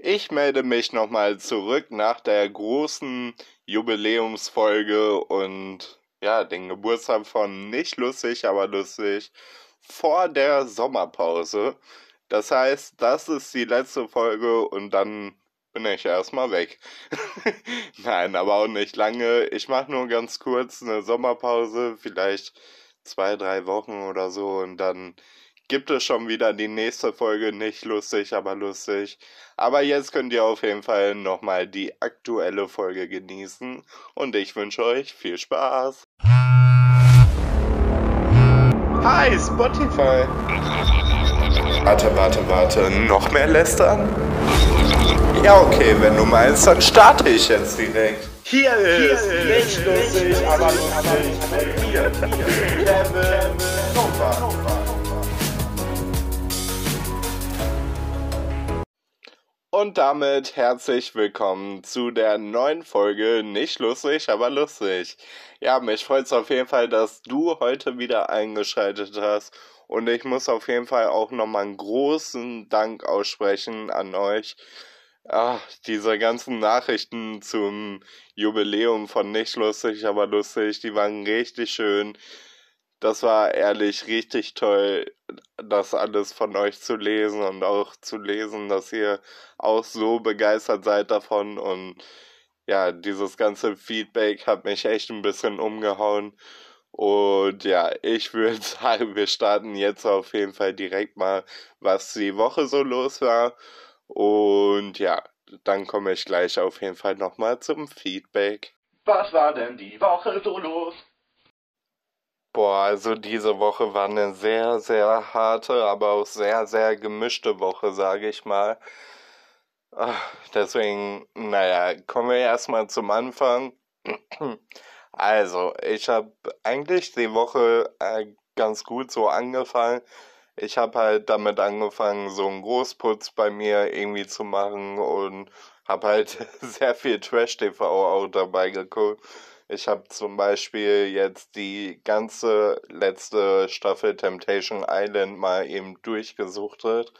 Ich melde mich nochmal zurück nach der großen Jubiläumsfolge und ja, den Geburtstag von nicht lustig, aber lustig vor der Sommerpause. Das heißt, das ist die letzte Folge und dann bin ich erstmal weg. Nein, aber auch nicht lange. Ich mache nur ganz kurz eine Sommerpause, vielleicht zwei, drei Wochen oder so und dann gibt es schon wieder die nächste Folge. Nicht lustig, aber lustig. Aber jetzt könnt ihr auf jeden Fall nochmal die aktuelle Folge genießen und ich wünsche euch viel Spaß. Hi, Spotify. Warte, warte, warte. Noch mehr lästern? Ja, okay, wenn du meinst, dann starte ich jetzt direkt. Hier ist, Hier ist nicht lustig, aber lustig. Hier, Kevin Nova. Und damit herzlich willkommen zu der neuen Folge Nicht lustig, aber lustig. Ja, mich freut es auf jeden Fall, dass du heute wieder eingeschaltet hast. Und ich muss auf jeden Fall auch nochmal einen großen Dank aussprechen an euch. Ach, diese ganzen Nachrichten zum Jubiläum von Nicht lustig, aber lustig, die waren richtig schön. Das war ehrlich richtig toll das alles von euch zu lesen und auch zu lesen, dass ihr auch so begeistert seid davon und ja, dieses ganze Feedback hat mich echt ein bisschen umgehauen. Und ja, ich würde sagen, wir starten jetzt auf jeden Fall direkt mal, was die Woche so los war. Und ja, dann komme ich gleich auf jeden Fall nochmal zum Feedback. Was war denn die Woche so los? Boah, also diese Woche war eine sehr, sehr harte, aber auch sehr, sehr gemischte Woche, sage ich mal. Ach, deswegen, naja, kommen wir erstmal zum Anfang. Also, ich habe eigentlich die Woche äh, ganz gut so angefangen. Ich habe halt damit angefangen, so einen Großputz bei mir irgendwie zu machen und habe halt sehr viel Trash-TV auch dabei geguckt. Ich habe zum Beispiel jetzt die ganze letzte Staffel Temptation Island mal eben durchgesuchtet,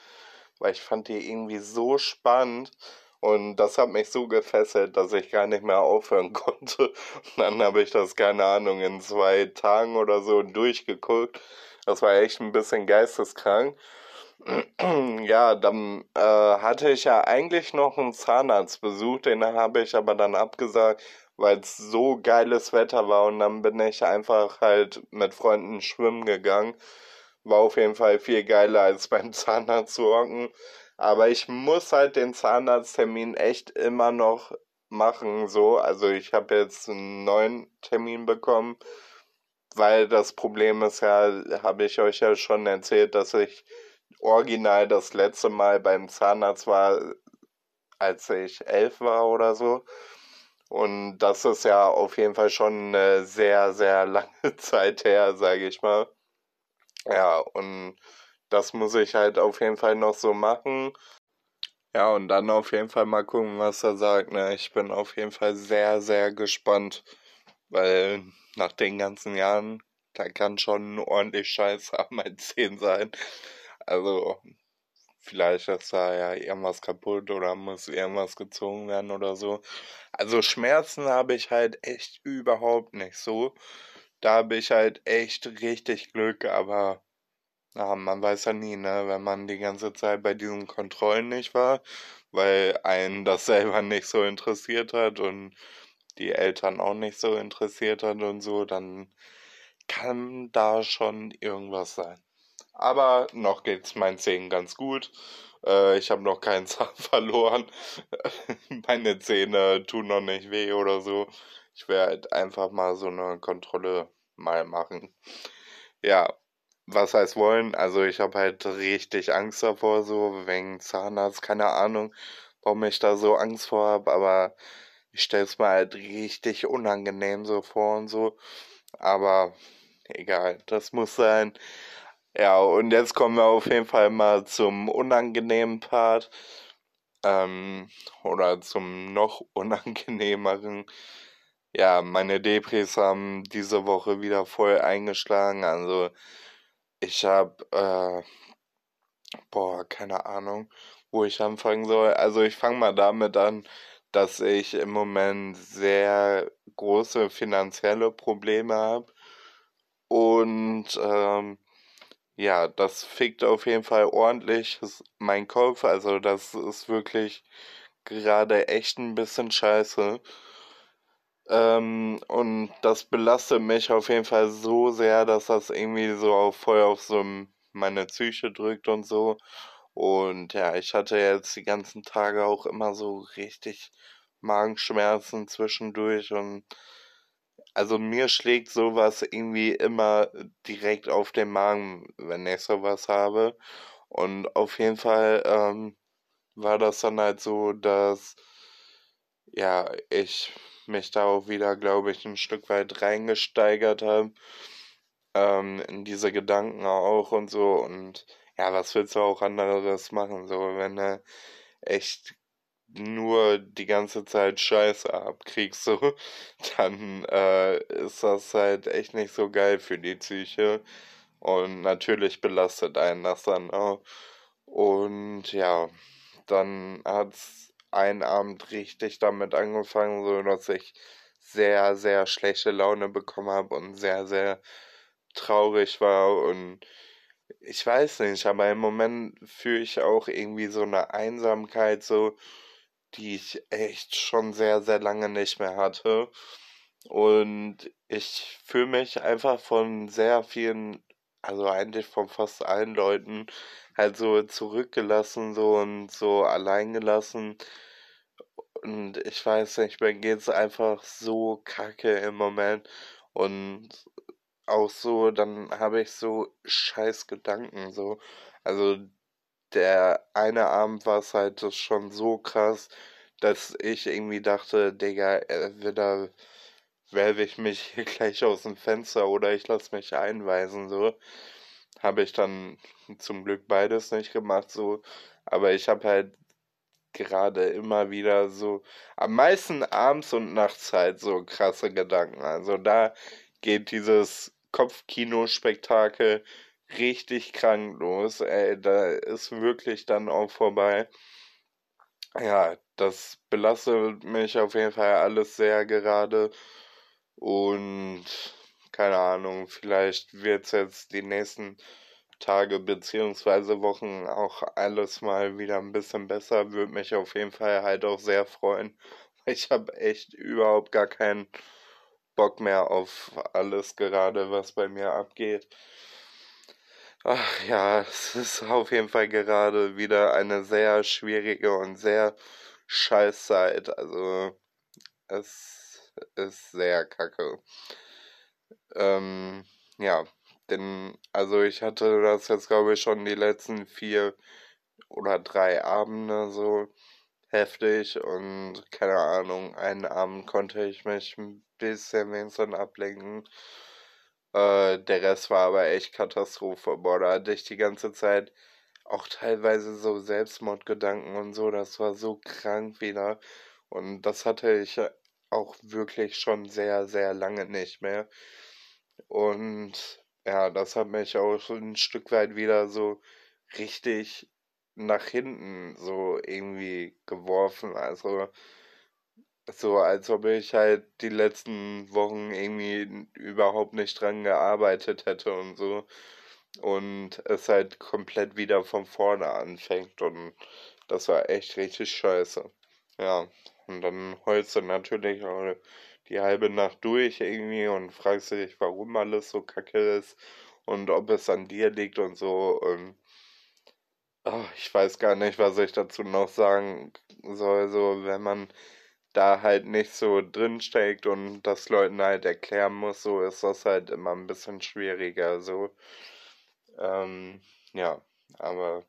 weil ich fand die irgendwie so spannend und das hat mich so gefesselt, dass ich gar nicht mehr aufhören konnte. Und dann habe ich das, keine Ahnung, in zwei Tagen oder so durchgeguckt. Das war echt ein bisschen geisteskrank. Ja, dann äh, hatte ich ja eigentlich noch einen Zahnarztbesuch, den habe ich aber dann abgesagt, weil es so geiles Wetter war und dann bin ich einfach halt mit Freunden schwimmen gegangen. War auf jeden Fall viel geiler als beim Zahnarzt zu hocken. Aber ich muss halt den Zahnarzttermin echt immer noch machen, so. Also ich habe jetzt einen neuen Termin bekommen, weil das Problem ist ja, habe ich euch ja schon erzählt, dass ich original das letzte Mal beim Zahnarzt war, als ich elf war oder so. Und das ist ja auf jeden Fall schon eine sehr, sehr lange Zeit her, sage ich mal. Ja, und das muss ich halt auf jeden Fall noch so machen. Ja, und dann auf jeden Fall mal gucken, was er sagt. Ne? Ich bin auf jeden Fall sehr, sehr gespannt, weil nach den ganzen Jahren, da kann schon ordentlich Scheiß am mein 10 sein. Also, Vielleicht ist da ja irgendwas kaputt oder muss irgendwas gezogen werden oder so. Also Schmerzen habe ich halt echt überhaupt nicht so. Da habe ich halt echt richtig Glück, aber ja, man weiß ja nie, ne, wenn man die ganze Zeit bei diesen Kontrollen nicht war, weil einen das selber nicht so interessiert hat und die Eltern auch nicht so interessiert hat und so, dann kann da schon irgendwas sein. Aber noch geht's meinen Zähnen ganz gut. Äh, ich habe noch keinen Zahn verloren. Meine Zähne tun noch nicht weh oder so. Ich werde einfach mal so eine Kontrolle mal machen. Ja, was heißt wollen? Also ich habe halt richtig Angst davor, so wegen Zahnarzt, keine Ahnung, warum ich da so Angst vor habe, aber ich stelle es mir halt richtig unangenehm so vor und so. Aber egal, das muss sein. Ja, und jetzt kommen wir auf jeden Fall mal zum unangenehmen Part. Ähm, oder zum noch unangenehmeren. Ja, meine Depris haben diese Woche wieder voll eingeschlagen. Also, ich habe, äh, boah, keine Ahnung, wo ich anfangen soll. Also ich fange mal damit an, dass ich im Moment sehr große finanzielle Probleme habe. Und ähm, ja, das fickt auf jeden Fall ordentlich mein Kopf. Also das ist wirklich gerade echt ein bisschen scheiße. Ähm, und das belastet mich auf jeden Fall so sehr, dass das irgendwie so auf, voll auf so meine Psyche drückt und so. Und ja, ich hatte jetzt die ganzen Tage auch immer so richtig Magenschmerzen zwischendurch und also mir schlägt sowas irgendwie immer direkt auf den Magen, wenn ich sowas habe. Und auf jeden Fall ähm, war das dann halt so, dass ja, ich mich da auch wieder, glaube ich, ein Stück weit reingesteigert habe. Ähm, in diese Gedanken auch und so. Und ja, was willst du auch anderes machen, so, wenn du echt nur die ganze Zeit Scheiße abkriegst, so, dann äh, ist das halt echt nicht so geil für die Psyche. Und natürlich belastet einen das dann auch. Und ja, dann hat's einen Abend richtig damit angefangen, so dass ich sehr, sehr schlechte Laune bekommen habe und sehr, sehr traurig war und ich weiß nicht, aber im Moment fühle ich auch irgendwie so eine Einsamkeit, so, die ich echt schon sehr, sehr lange nicht mehr hatte. Und ich fühle mich einfach von sehr vielen, also eigentlich von fast allen Leuten, halt so zurückgelassen, so und so alleingelassen. Und ich weiß nicht, mir geht's einfach so kacke im Moment. Und auch so, dann habe ich so scheiß Gedanken, so. Also der eine Abend war es halt schon so krass, dass ich irgendwie dachte, Digga, entweder werfe ich mich hier gleich aus dem Fenster oder ich lasse mich einweisen, so. Habe ich dann zum Glück beides nicht gemacht, so. Aber ich habe halt gerade immer wieder so, am meisten abends und nachts halt so krasse Gedanken. Also da geht dieses Kopfkino-Spektakel richtig kranklos. Ey, da ist wirklich dann auch vorbei. Ja, das belastet mich auf jeden Fall alles sehr gerade. Und keine Ahnung, vielleicht wird es jetzt die nächsten Tage beziehungsweise Wochen auch alles mal wieder ein bisschen besser. Würde mich auf jeden Fall halt auch sehr freuen. Ich habe echt überhaupt gar keinen Bock mehr auf alles gerade, was bei mir abgeht. Ach ja, es ist auf jeden Fall gerade wieder eine sehr schwierige und sehr scheiß Zeit. Also es ist sehr kacke. Ähm, ja, denn also ich hatte das jetzt glaube ich schon die letzten vier oder drei Abende so heftig und keine Ahnung, einen Abend konnte ich mich ein bisschen wenigstens ablenken. Äh, der Rest war aber echt Katastrophe. Boah, da hatte ich die ganze Zeit auch teilweise so Selbstmordgedanken und so. Das war so krank wieder. Und das hatte ich auch wirklich schon sehr, sehr lange nicht mehr. Und ja, das hat mich auch ein Stück weit wieder so richtig nach hinten so irgendwie geworfen. Also so, als ob ich halt die letzten Wochen irgendwie überhaupt nicht dran gearbeitet hätte und so. Und es halt komplett wieder von vorne anfängt. Und das war echt richtig scheiße. Ja, und dann heulst du natürlich auch die halbe Nacht durch irgendwie und fragst dich, warum alles so kacke ist und ob es an dir liegt und so. Und oh, ich weiß gar nicht, was ich dazu noch sagen soll. So, wenn man da halt nicht so drin steckt und das Leuten halt erklären muss, so ist das halt immer ein bisschen schwieriger. So, ähm, ja, aber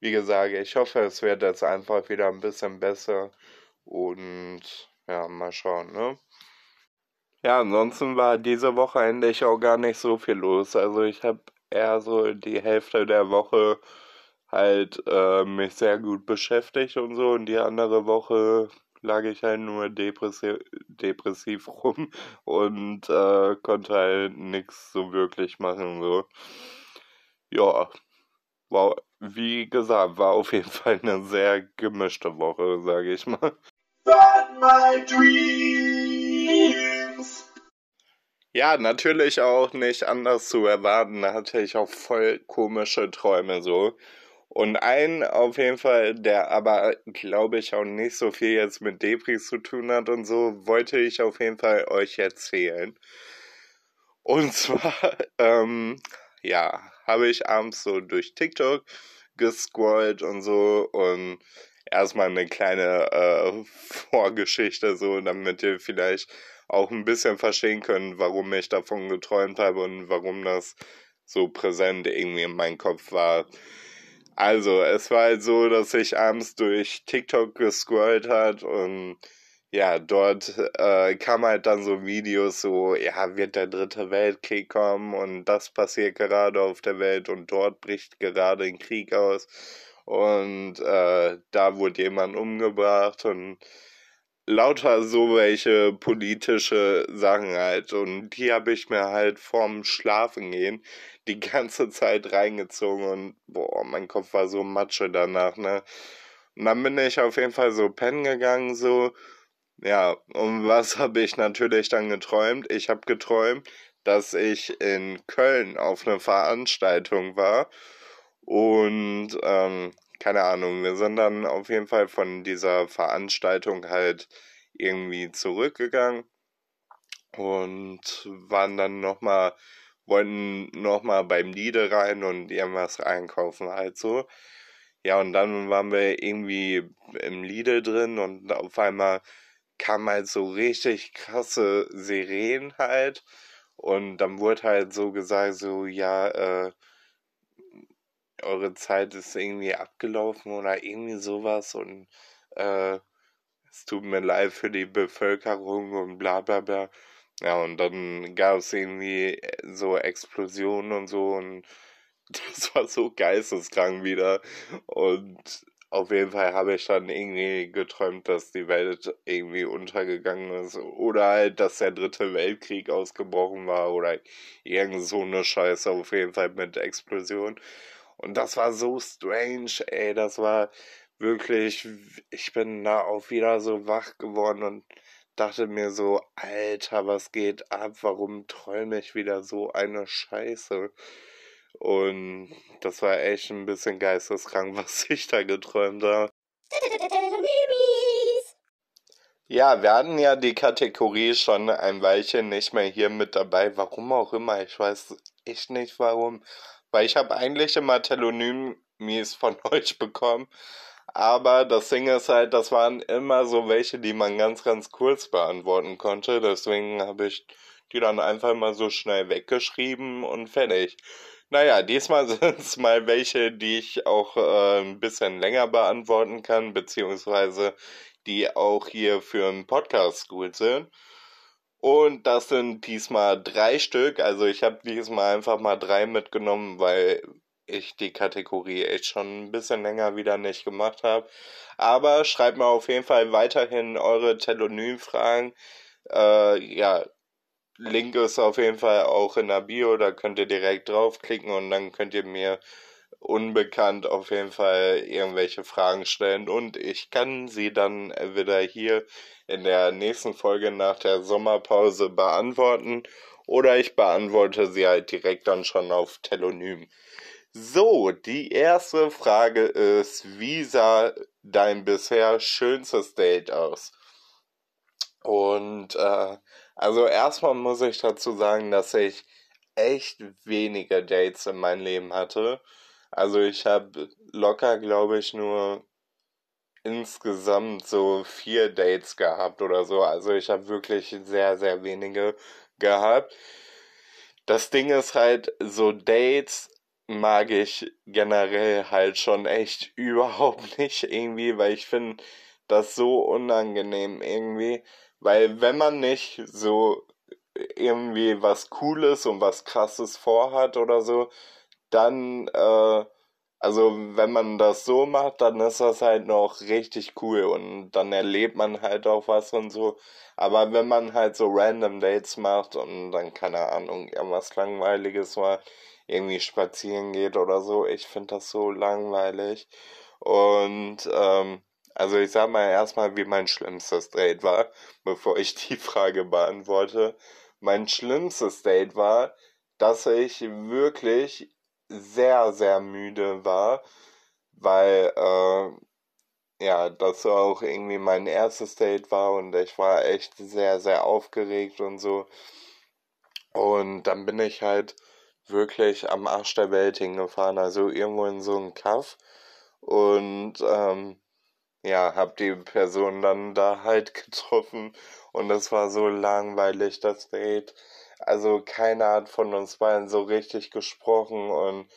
wie gesagt, ich hoffe, es wird jetzt einfach wieder ein bisschen besser und ja, mal schauen, ne? Ja, ansonsten war diese Woche eigentlich auch gar nicht so viel los. Also ich habe eher so die Hälfte der Woche halt äh, mich sehr gut beschäftigt und so und die andere Woche lag ich halt nur depressiv, depressiv rum und äh, konnte halt nichts so wirklich machen so. Ja, war, wie gesagt, war auf jeden Fall eine sehr gemischte Woche, sage ich mal. But my dreams. Ja, natürlich auch nicht anders zu erwarten. Da hatte ich auch voll komische Träume so. Und ein auf jeden Fall, der aber, glaube ich, auch nicht so viel jetzt mit Debris zu tun hat und so, wollte ich auf jeden Fall euch erzählen. Und zwar, ähm, ja, habe ich abends so durch TikTok gescrollt und so und erstmal eine kleine äh, Vorgeschichte, so damit ihr vielleicht auch ein bisschen verstehen könnt, warum ich davon geträumt habe und warum das so präsent irgendwie in meinem Kopf war. Also, es war halt so, dass ich abends durch TikTok gescrollt hat und ja, dort äh, kam halt dann so Videos so, ja, wird der dritte Weltkrieg kommen und das passiert gerade auf der Welt und dort bricht gerade ein Krieg aus. Und äh, da wurde jemand umgebracht und lauter so welche politische Sachen halt und die habe ich mir halt vorm Schlafen gehen die ganze Zeit reingezogen und boah, mein Kopf war so Matsche danach, ne? Und dann bin ich auf jeden Fall so pennen gegangen, so. Ja, und was habe ich natürlich dann geträumt? Ich habe geträumt, dass ich in Köln auf einer Veranstaltung war und ähm, keine Ahnung, dann auf jeden Fall von dieser Veranstaltung halt irgendwie zurückgegangen und waren dann nochmal wollten nochmal beim Lidl rein und irgendwas einkaufen halt so. Ja, und dann waren wir irgendwie im Lidl drin und auf einmal kam halt so richtig krasse Sirenen halt. Und dann wurde halt so gesagt, so, ja, äh, eure Zeit ist irgendwie abgelaufen oder irgendwie sowas und äh, es tut mir leid für die Bevölkerung und bla bla bla. Ja, und dann gab es irgendwie äh, so Explosionen und so und das war so geisteskrank wieder. Und auf jeden Fall habe ich dann irgendwie geträumt, dass die Welt irgendwie untergegangen ist. Oder halt, dass der dritte Weltkrieg ausgebrochen war. Oder irgend so eine Scheiße auf jeden Fall mit Explosion. Und das war so strange, ey. Das war wirklich, ich bin da auch wieder so wach geworden und dachte mir so, Alter, was geht ab? Warum träume ich wieder so eine Scheiße? Und das war echt ein bisschen geisteskrank, was ich da geträumt habe. Ja, wir hatten ja die Kategorie schon ein Weilchen nicht mehr hier mit dabei. Warum auch immer, ich weiß echt nicht warum. Weil ich habe eigentlich immer Telonym-Mies von euch bekommen. Aber das Ding ist halt, das waren immer so welche, die man ganz, ganz kurz beantworten konnte. Deswegen habe ich die dann einfach mal so schnell weggeschrieben und fertig. Naja, diesmal sind es mal welche, die ich auch äh, ein bisschen länger beantworten kann, beziehungsweise die auch hier für einen Podcast gut sind. Und das sind diesmal drei Stück. Also ich habe diesmal einfach mal drei mitgenommen, weil ich die Kategorie echt schon ein bisschen länger wieder nicht gemacht habe. Aber schreibt mir auf jeden Fall weiterhin eure Telonym-Fragen. Äh, ja, Link ist auf jeden Fall auch in der Bio, da könnt ihr direkt draufklicken und dann könnt ihr mir unbekannt auf jeden Fall irgendwelche Fragen stellen und ich kann sie dann wieder hier in der nächsten Folge nach der Sommerpause beantworten oder ich beantworte sie halt direkt dann schon auf Telonym. So, die erste Frage ist, wie sah dein bisher schönstes Date aus? Und äh, also erstmal muss ich dazu sagen, dass ich echt wenige Dates in meinem Leben hatte. Also ich habe locker, glaube ich, nur insgesamt so vier Dates gehabt oder so. Also ich habe wirklich sehr, sehr wenige gehabt. Das Ding ist halt, so Dates mag ich generell halt schon echt überhaupt nicht irgendwie, weil ich finde das so unangenehm irgendwie, weil wenn man nicht so irgendwie was Cooles und was Krasses vorhat oder so, dann, äh, also wenn man das so macht, dann ist das halt noch richtig cool und dann erlebt man halt auch was und so. Aber wenn man halt so random Dates macht und dann keine Ahnung, irgendwas Langweiliges war, irgendwie spazieren geht oder so. Ich finde das so langweilig. Und ähm, also ich sag mal erstmal, wie mein schlimmstes Date war, bevor ich die Frage beantworte. Mein schlimmstes Date war, dass ich wirklich sehr, sehr müde war, weil äh, ja, das auch irgendwie mein erstes Date war und ich war echt sehr, sehr aufgeregt und so. Und dann bin ich halt wirklich am Arsch der Welt hingefahren, also irgendwo in so einem Kaff und ähm, ja, hab die Person dann da halt getroffen und es war so langweilig, das Date. Also keiner hat von uns beiden so richtig gesprochen und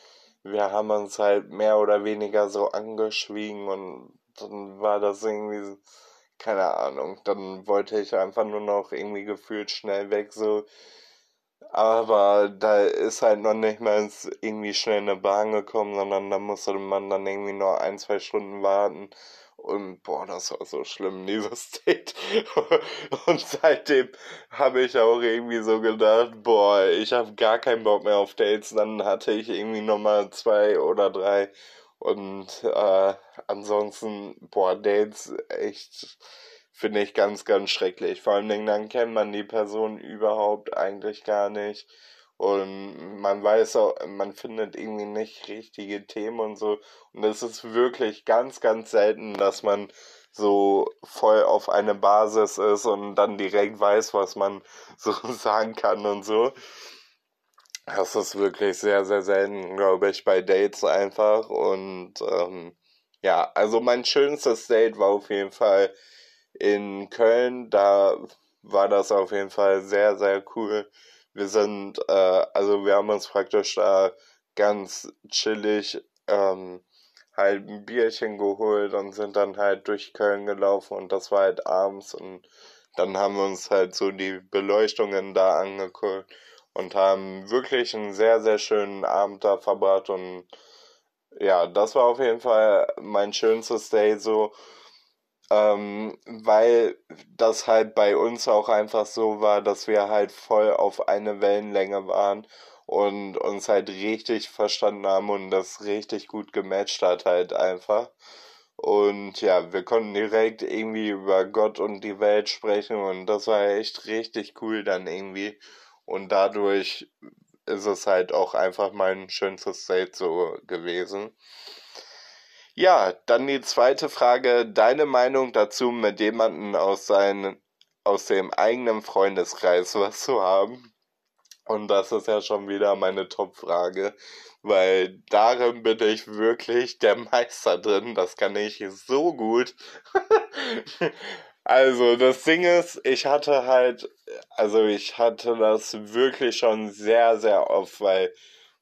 wir haben uns halt mehr oder weniger so angeschwiegen und dann war das irgendwie, keine Ahnung, dann wollte ich einfach nur noch irgendwie gefühlt schnell weg, so. Aber da ist halt noch nicht mal irgendwie schnell eine Bahn gekommen, sondern da musste man dann irgendwie noch ein, zwei Stunden warten. Und boah, das war so schlimm, dieses Date. Und seitdem habe ich auch irgendwie so gedacht, boah, ich habe gar keinen Bock mehr auf Dates. Dann hatte ich irgendwie nochmal zwei oder drei. Und äh, ansonsten, boah, Dates echt finde ich ganz, ganz schrecklich. Vor allem dann kennt man die Person überhaupt eigentlich gar nicht. Und man weiß auch, man findet irgendwie nicht richtige Themen und so. Und es ist wirklich ganz, ganz selten, dass man so voll auf eine Basis ist und dann direkt weiß, was man so sagen kann und so. Das ist wirklich sehr, sehr selten, glaube ich, bei Dates einfach. Und ähm, ja, also mein schönstes Date war auf jeden Fall in Köln. Da war das auf jeden Fall sehr, sehr cool wir sind, äh, also wir haben uns praktisch da ganz chillig ähm, halt ein Bierchen geholt und sind dann halt durch Köln gelaufen und das war halt abends und dann haben wir uns halt so die Beleuchtungen da angeguckt und haben wirklich einen sehr, sehr schönen Abend da verbracht und ja, das war auf jeden Fall mein schönstes Day so ähm, weil das halt bei uns auch einfach so war, dass wir halt voll auf eine Wellenlänge waren und uns halt richtig verstanden haben und das richtig gut gematcht hat halt einfach. Und ja, wir konnten direkt irgendwie über Gott und die Welt sprechen und das war echt richtig cool dann irgendwie. Und dadurch ist es halt auch einfach mein schönstes Date so gewesen. Ja, dann die zweite Frage. Deine Meinung dazu, mit jemandem aus, seinen, aus dem eigenen Freundeskreis was zu haben? Und das ist ja schon wieder meine Top-Frage, weil darin bin ich wirklich der Meister drin. Das kann ich so gut. also, das Ding ist, ich hatte halt, also ich hatte das wirklich schon sehr, sehr oft, weil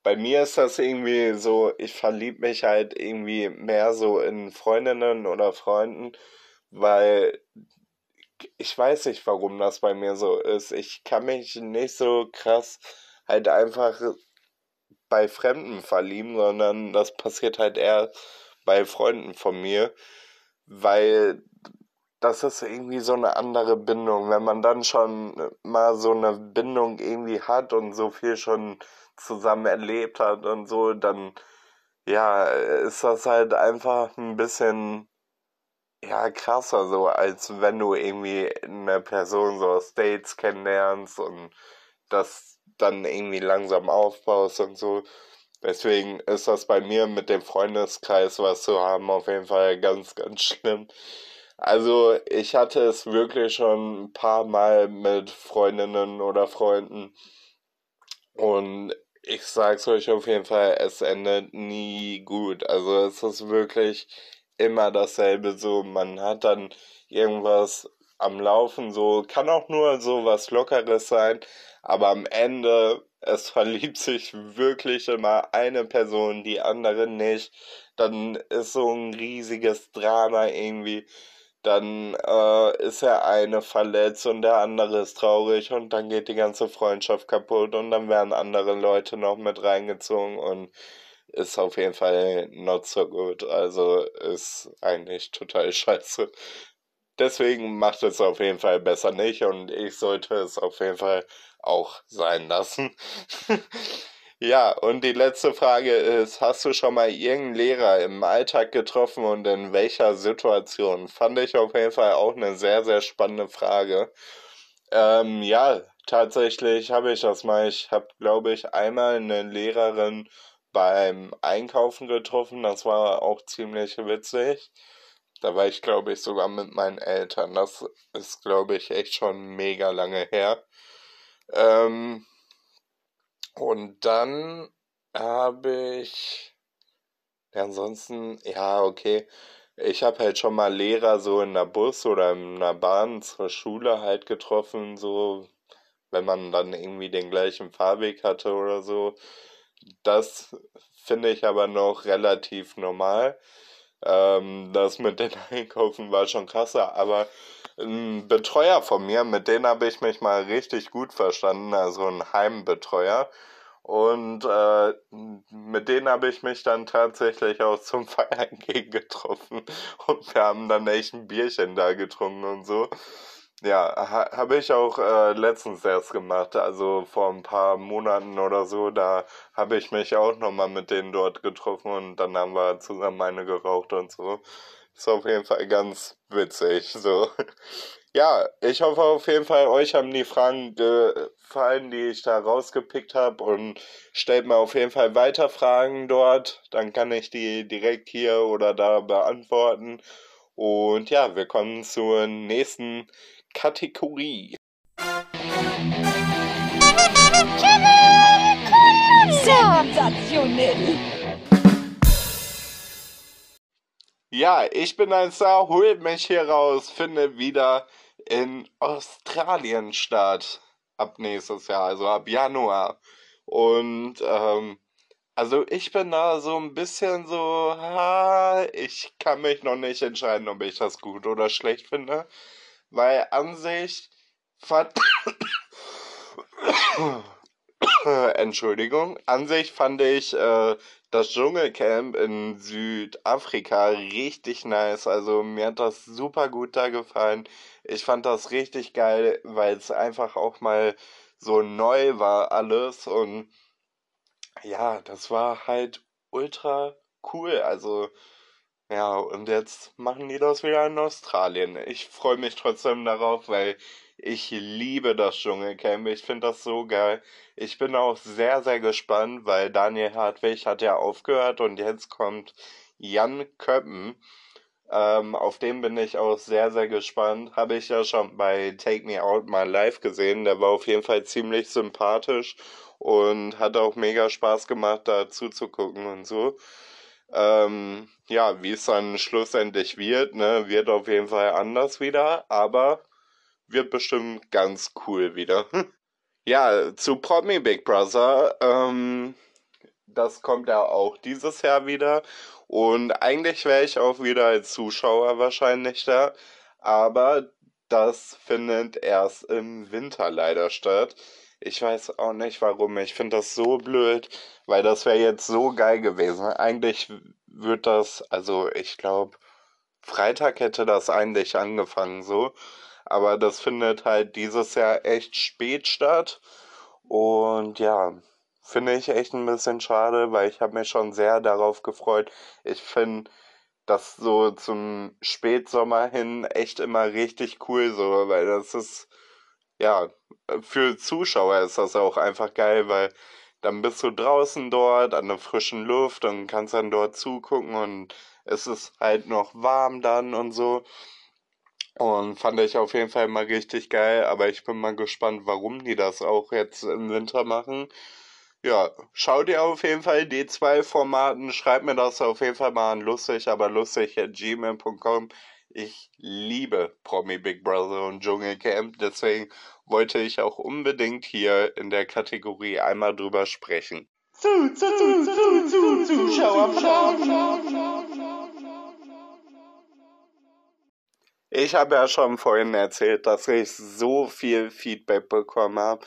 bei mir ist das irgendwie so, ich verliebe mich halt irgendwie mehr so in Freundinnen oder Freunden, weil ich weiß nicht, warum das bei mir so ist. Ich kann mich nicht so krass halt einfach bei Fremden verlieben, sondern das passiert halt eher bei Freunden von mir, weil das ist irgendwie so eine andere Bindung. Wenn man dann schon mal so eine Bindung irgendwie hat und so viel schon zusammen erlebt hat und so, dann ja, ist das halt einfach ein bisschen ja krasser so, als wenn du irgendwie eine Person so aus Dates kennenlernst und das dann irgendwie langsam aufbaust und so. Deswegen ist das bei mir mit dem Freundeskreis was zu haben auf jeden Fall ganz, ganz schlimm. Also ich hatte es wirklich schon ein paar Mal mit Freundinnen oder Freunden und ich sag's euch auf jeden Fall, es endet nie gut. Also es ist wirklich immer dasselbe so. Man hat dann irgendwas am Laufen, so kann auch nur so was Lockeres sein, aber am Ende es verliebt sich wirklich immer eine Person, die andere nicht. Dann ist so ein riesiges Drama irgendwie dann äh, ist der eine verletzt und der andere ist traurig und dann geht die ganze Freundschaft kaputt und dann werden andere Leute noch mit reingezogen und ist auf jeden Fall not so good. Also ist eigentlich total scheiße. Deswegen macht es auf jeden Fall besser nicht und ich sollte es auf jeden Fall auch sein lassen. Ja, und die letzte Frage ist, hast du schon mal irgendeinen Lehrer im Alltag getroffen und in welcher Situation? Fand ich auf jeden Fall auch eine sehr, sehr spannende Frage. Ähm, ja, tatsächlich habe ich das mal. Ich habe, glaube ich, einmal eine Lehrerin beim Einkaufen getroffen. Das war auch ziemlich witzig. Da war ich, glaube ich, sogar mit meinen Eltern. Das ist, glaube ich, echt schon mega lange her. Ähm, und dann habe ich. Ja, ansonsten, ja, okay. Ich habe halt schon mal Lehrer so in der Bus oder in der Bahn zur Schule halt getroffen, so wenn man dann irgendwie den gleichen Fahrweg hatte oder so. Das finde ich aber noch relativ normal. Ähm, das mit den Einkaufen war schon krasser, aber ein Betreuer von mir, mit dem habe ich mich mal richtig gut verstanden, also ein Heimbetreuer. Und äh, mit denen habe ich mich dann tatsächlich auch zum Feiern gegen getroffen. Und wir haben dann echt ein Bierchen da getrunken und so. Ja, ha habe ich auch äh, letztens erst gemacht, also vor ein paar Monaten oder so, da habe ich mich auch nochmal mit denen dort getroffen und dann haben wir zusammen eine geraucht und so. Ist auf jeden Fall ganz witzig, so. Ja, ich hoffe auf jeden Fall, euch haben die Fragen gefallen, die ich da rausgepickt habe und stellt mir auf jeden Fall weiter Fragen dort, dann kann ich die direkt hier oder da beantworten. Und ja, wir kommen zur nächsten Kategorie. Sensationell! Ja, ich bin ein Star, holt mich hier raus, finde wieder in Australien statt. Ab nächstes Jahr, also ab Januar. Und ähm, also ich bin da so ein bisschen so, ha, ich kann mich noch nicht entscheiden, ob ich das gut oder schlecht finde. Weil an sich fand. Entschuldigung. An sich fand ich äh, das Dschungelcamp in Südafrika richtig nice. Also mir hat das super gut da gefallen. Ich fand das richtig geil, weil es einfach auch mal so neu war alles und ja, das war halt ultra cool. Also ja, und jetzt machen die das wieder in Australien. Ich freue mich trotzdem darauf, weil ich liebe das Dschungelcamp. Ich finde das so geil. Ich bin auch sehr, sehr gespannt, weil Daniel Hartwig hat ja aufgehört und jetzt kommt Jan Köppen. Ähm, auf den bin ich auch sehr, sehr gespannt. Habe ich ja schon bei Take Me Out mal live gesehen. Der war auf jeden Fall ziemlich sympathisch und hat auch mega Spaß gemacht, da zuzugucken und so. Ähm, ja, wie es dann schlussendlich wird, ne, wird auf jeden Fall anders wieder, aber wird bestimmt ganz cool wieder. ja, zu Promi Big Brother, ähm, das kommt ja auch dieses Jahr wieder und eigentlich wäre ich auch wieder als Zuschauer wahrscheinlich da, aber das findet erst im Winter leider statt. Ich weiß auch nicht warum. Ich finde das so blöd, weil das wäre jetzt so geil gewesen. Eigentlich wird das, also ich glaube, Freitag hätte das eigentlich angefangen so. Aber das findet halt dieses Jahr echt spät statt. Und ja, finde ich echt ein bisschen schade, weil ich habe mich schon sehr darauf gefreut. Ich finde das so zum Spätsommer hin echt immer richtig cool so, weil das ist ja für Zuschauer ist das auch einfach geil, weil dann bist du draußen dort an der frischen Luft und kannst dann dort zugucken und es ist halt noch warm dann und so. Und fand ich auf jeden Fall mal richtig geil, aber ich bin mal gespannt, warum die das auch jetzt im Winter machen. Ja, schau dir auf jeden Fall die zwei Formaten, schreib mir das auf jeden Fall mal an lustig, aber lustig at gmail.com. Ich liebe Promi Big Brother und Dschungelcamp, deswegen wollte ich auch unbedingt hier in der Kategorie einmal drüber sprechen. Zu, zu, zu, zu, zu, Zuschauer, Ich habe ja schon vorhin erzählt, dass ich so viel Feedback bekommen habe.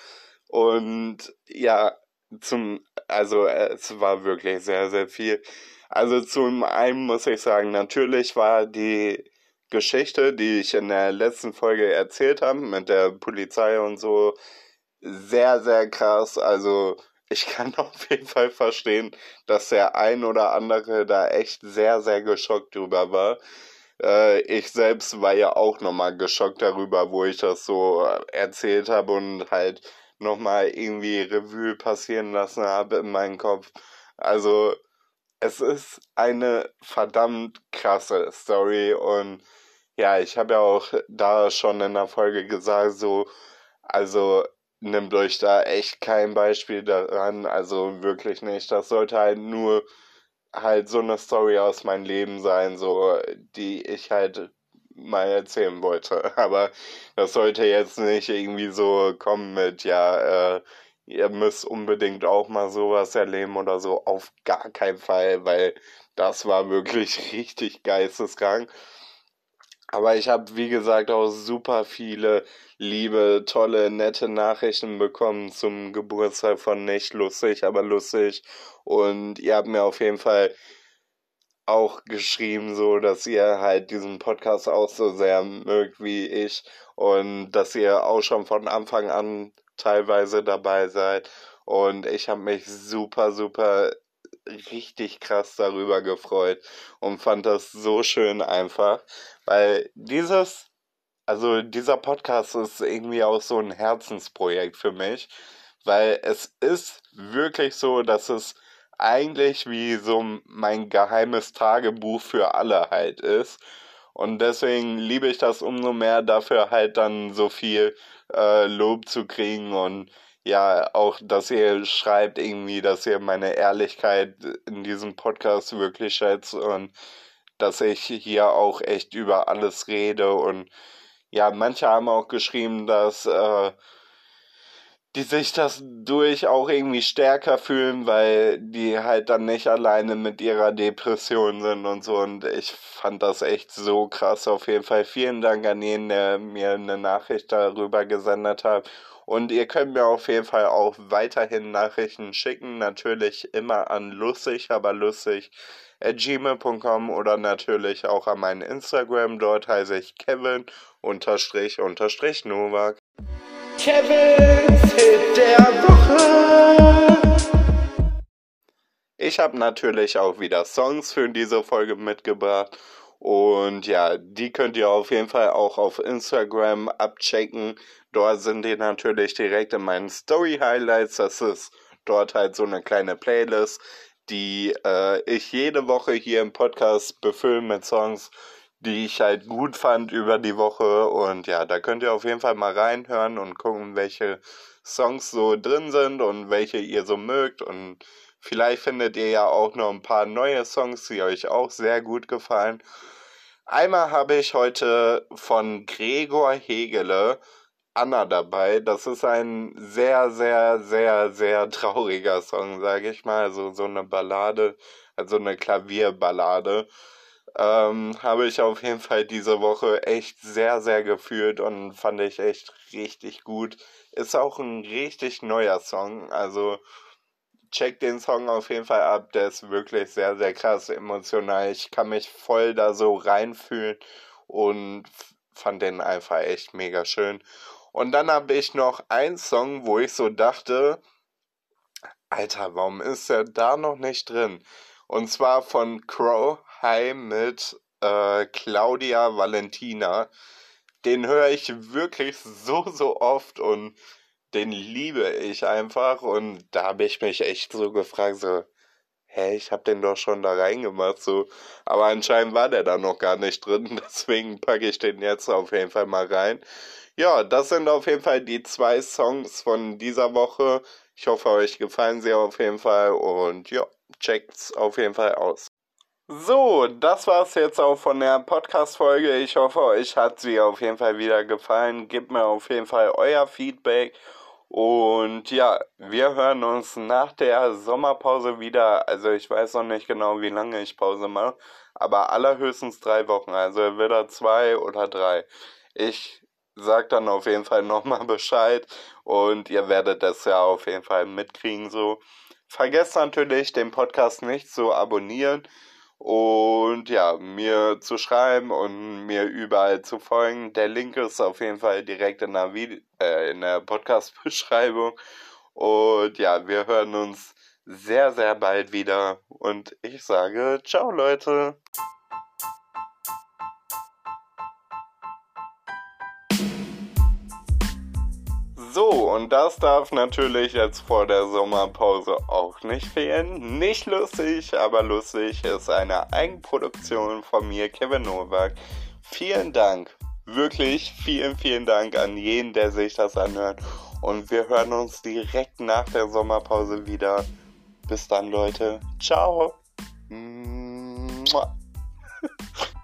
Und ja, zum, also es war wirklich sehr, sehr viel. Also zum einen muss ich sagen, natürlich war die Geschichte, die ich in der letzten Folge erzählt habe, mit der Polizei und so, sehr, sehr krass. Also ich kann auf jeden Fall verstehen, dass der ein oder andere da echt sehr, sehr geschockt drüber war. Äh, ich selbst war ja auch nochmal geschockt darüber, wo ich das so erzählt habe und halt nochmal irgendwie Revue passieren lassen habe in meinem Kopf. Also, es ist eine verdammt krasse Story und ja, ich habe ja auch da schon in der Folge gesagt, so, also nimmt euch da echt kein Beispiel daran, also wirklich nicht. Das sollte halt nur halt so eine Story aus meinem Leben sein, so, die ich halt mal erzählen wollte. Aber das sollte jetzt nicht irgendwie so kommen mit, ja, äh, ihr müsst unbedingt auch mal sowas erleben oder so. Auf gar keinen Fall, weil das war wirklich richtig geisteskrank. Aber ich habe, wie gesagt, auch super viele liebe, tolle, nette Nachrichten bekommen zum Geburtstag von nicht lustig, aber lustig. Und ihr habt mir auf jeden Fall auch geschrieben, so dass ihr halt diesen Podcast auch so sehr mögt wie ich und dass ihr auch schon von Anfang an teilweise dabei seid. Und ich habe mich super, super richtig krass darüber gefreut und fand das so schön einfach, weil dieses, also dieser Podcast ist irgendwie auch so ein Herzensprojekt für mich, weil es ist wirklich so, dass es eigentlich wie so mein geheimes Tagebuch für alle halt ist. Und deswegen liebe ich das umso mehr, dafür halt dann so viel äh, Lob zu kriegen und ja, auch, dass ihr schreibt irgendwie, dass ihr meine Ehrlichkeit in diesem Podcast wirklich schätzt und dass ich hier auch echt über alles rede und ja, manche haben auch geschrieben, dass äh, die sich das durch auch irgendwie stärker fühlen, weil die halt dann nicht alleine mit ihrer Depression sind und so. Und ich fand das echt so krass. Auf jeden Fall vielen Dank an jeden, der mir eine Nachricht darüber gesendet hat. Und ihr könnt mir auf jeden Fall auch weiterhin Nachrichten schicken. Natürlich immer an lustig, aber lustig gmail.com oder natürlich auch an meinen Instagram. Dort heiße ich Kevin unterstrich unterstrich Novak. Kevin's Hit der Woche. Ich habe natürlich auch wieder Songs für diese Folge mitgebracht. Und ja, die könnt ihr auf jeden Fall auch auf Instagram abchecken. Dort sind die natürlich direkt in meinen Story Highlights. Das ist dort halt so eine kleine Playlist, die äh, ich jede Woche hier im Podcast befülle mit Songs, die ich halt gut fand über die Woche. Und ja, da könnt ihr auf jeden Fall mal reinhören und gucken, welche Songs so drin sind und welche ihr so mögt. Und vielleicht findet ihr ja auch noch ein paar neue Songs, die euch auch sehr gut gefallen. Einmal habe ich heute von Gregor Hegele Anna dabei. Das ist ein sehr, sehr, sehr, sehr trauriger Song, sage ich mal. Also so eine Ballade, also eine Klavierballade ähm, habe ich auf jeden Fall diese Woche echt sehr, sehr gefühlt und fand ich echt richtig gut. Ist auch ein richtig neuer Song, also check den Song auf jeden Fall ab, der ist wirklich sehr, sehr krass emotional. Ich kann mich voll da so reinfühlen und fand den einfach echt mega schön. Und dann habe ich noch einen Song, wo ich so dachte, Alter, warum ist er da noch nicht drin? Und zwar von Crow High mit äh, Claudia Valentina. Den höre ich wirklich so, so oft und den liebe ich einfach. Und da habe ich mich echt so gefragt, so, hä, ich habe den doch schon da reingemacht, so. Aber anscheinend war der da noch gar nicht drin, deswegen packe ich den jetzt auf jeden Fall mal rein. Ja, das sind auf jeden Fall die zwei Songs von dieser Woche. Ich hoffe, euch gefallen sie auf jeden Fall und ja, checkt's auf jeden Fall aus. So, das war's jetzt auch von der Podcast-Folge. Ich hoffe, euch hat sie auf jeden Fall wieder gefallen. Gebt mir auf jeden Fall euer Feedback. Und ja, wir hören uns nach der Sommerpause wieder. Also ich weiß noch nicht genau, wie lange ich Pause mache. Aber allerhöchstens drei Wochen. Also wieder zwei oder drei. Ich sag dann auf jeden Fall nochmal Bescheid. Und ihr werdet das ja auf jeden Fall mitkriegen so. Vergesst natürlich, den Podcast nicht zu abonnieren und ja, mir zu schreiben und mir überall zu folgen. Der Link ist auf jeden Fall direkt in der, äh, der Podcast-Beschreibung. Und ja, wir hören uns sehr, sehr bald wieder. Und ich sage, ciao Leute. Und das darf natürlich jetzt vor der Sommerpause auch nicht fehlen. Nicht lustig, aber lustig ist eine Eigenproduktion von mir, Kevin Nowak. Vielen Dank, wirklich vielen, vielen Dank an jeden, der sich das anhört. Und wir hören uns direkt nach der Sommerpause wieder. Bis dann, Leute. Ciao. Mua.